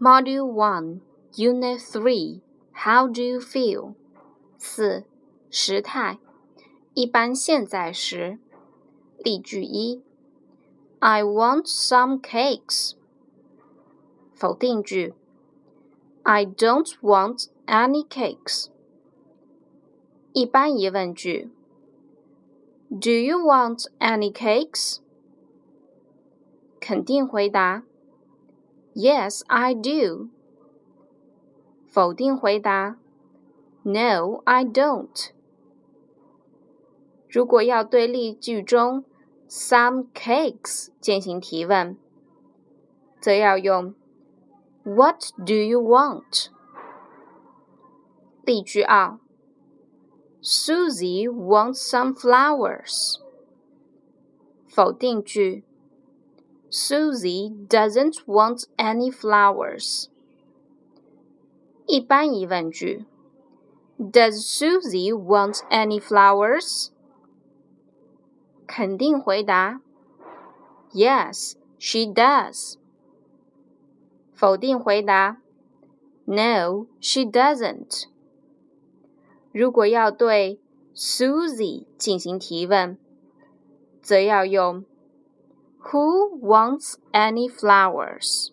Module One, Unit Three. How do you feel? 四时态，一般现在时。例句一：I want some cakes。否定句：I don't want any cakes。一般疑问句：Do you want any cakes？肯定回答 ：Yes, I do。否定回答：No, I don't。如果要对例句中 some cakes 进行提问，则要用 What do you want？例句二：Susie wants some flowers。否定句 ：Susie doesn't want any flowers。一般疑问句：Does Susie want any flowers？肯定回答：Yes, she does。否定回答：No, she doesn't。如果要对 Susie 进行提问，则要用 Who wants any flowers？